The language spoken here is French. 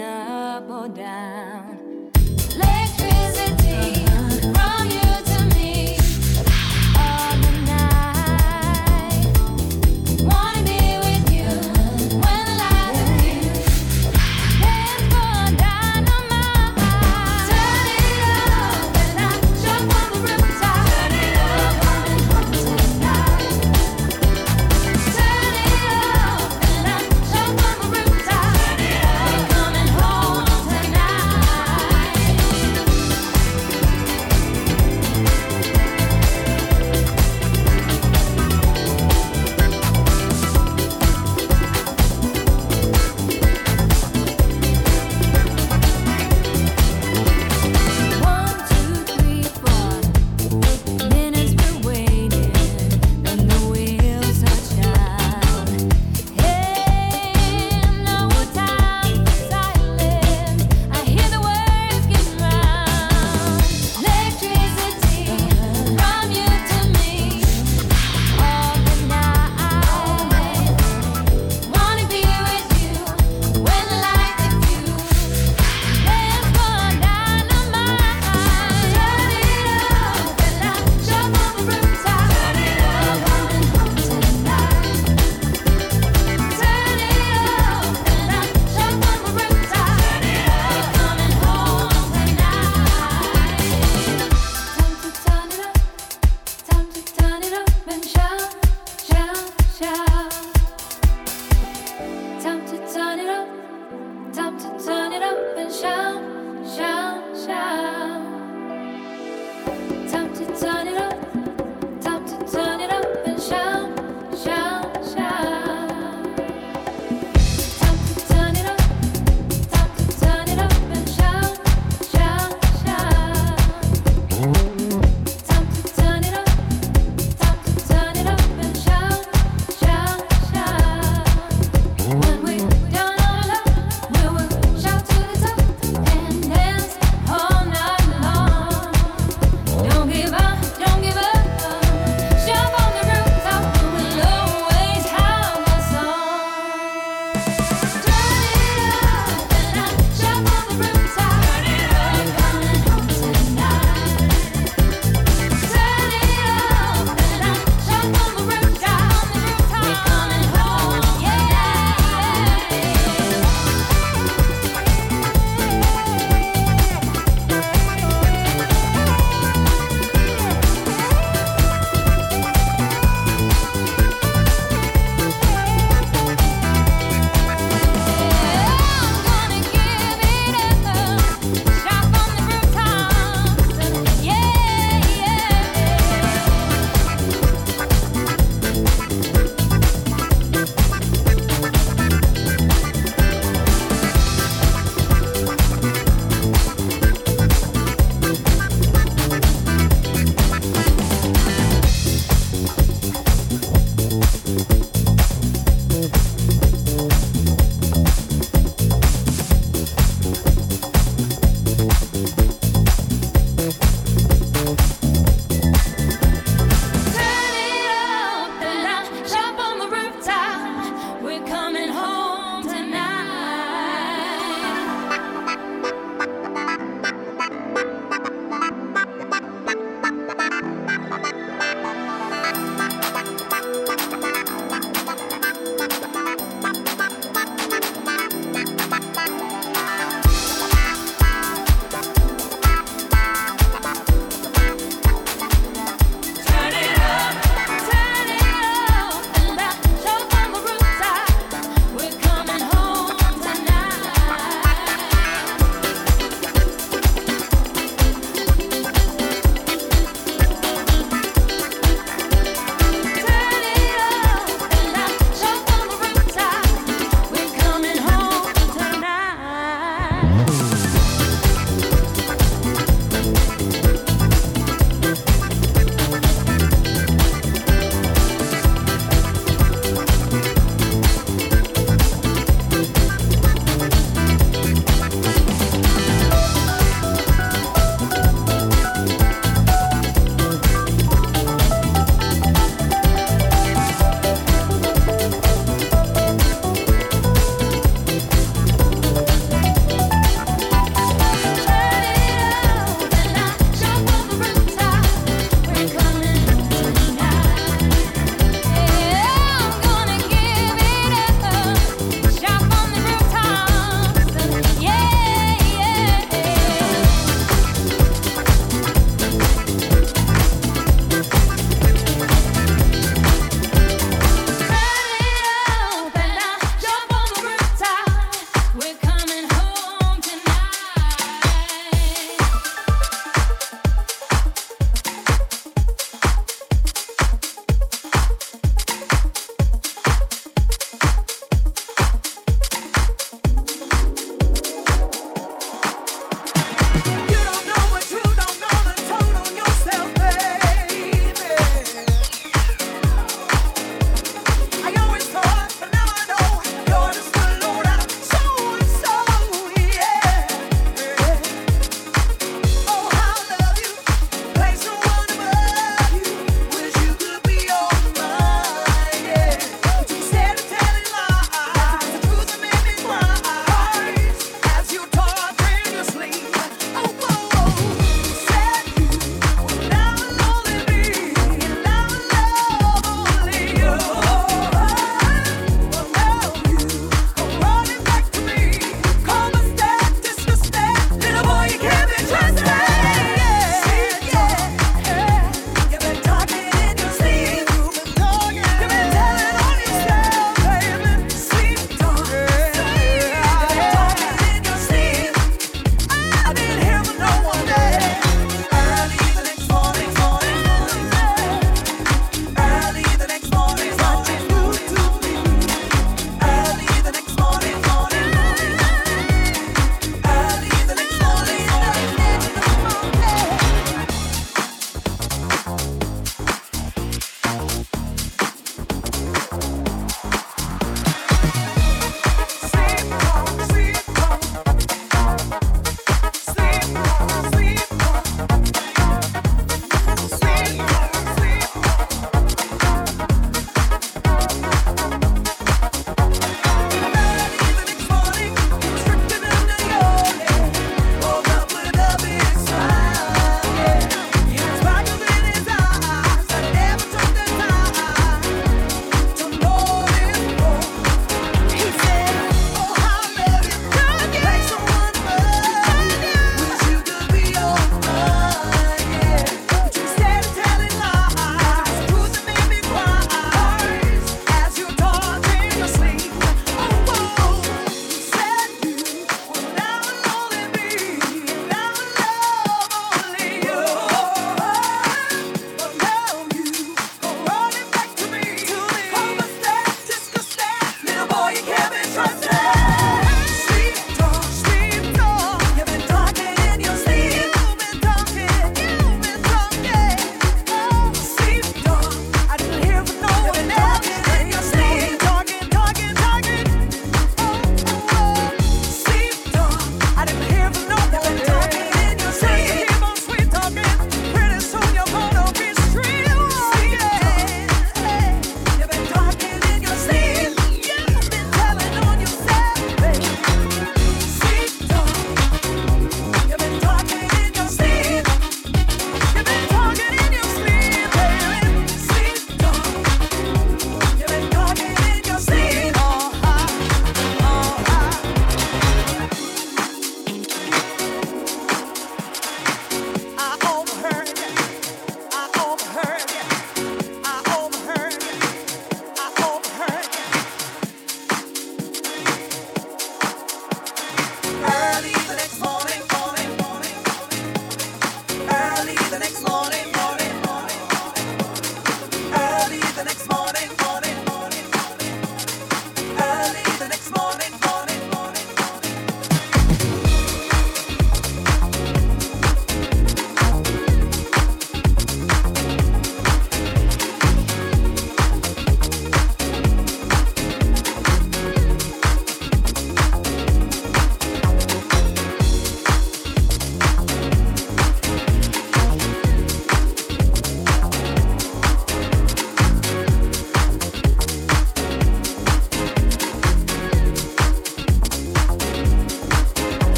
up or down.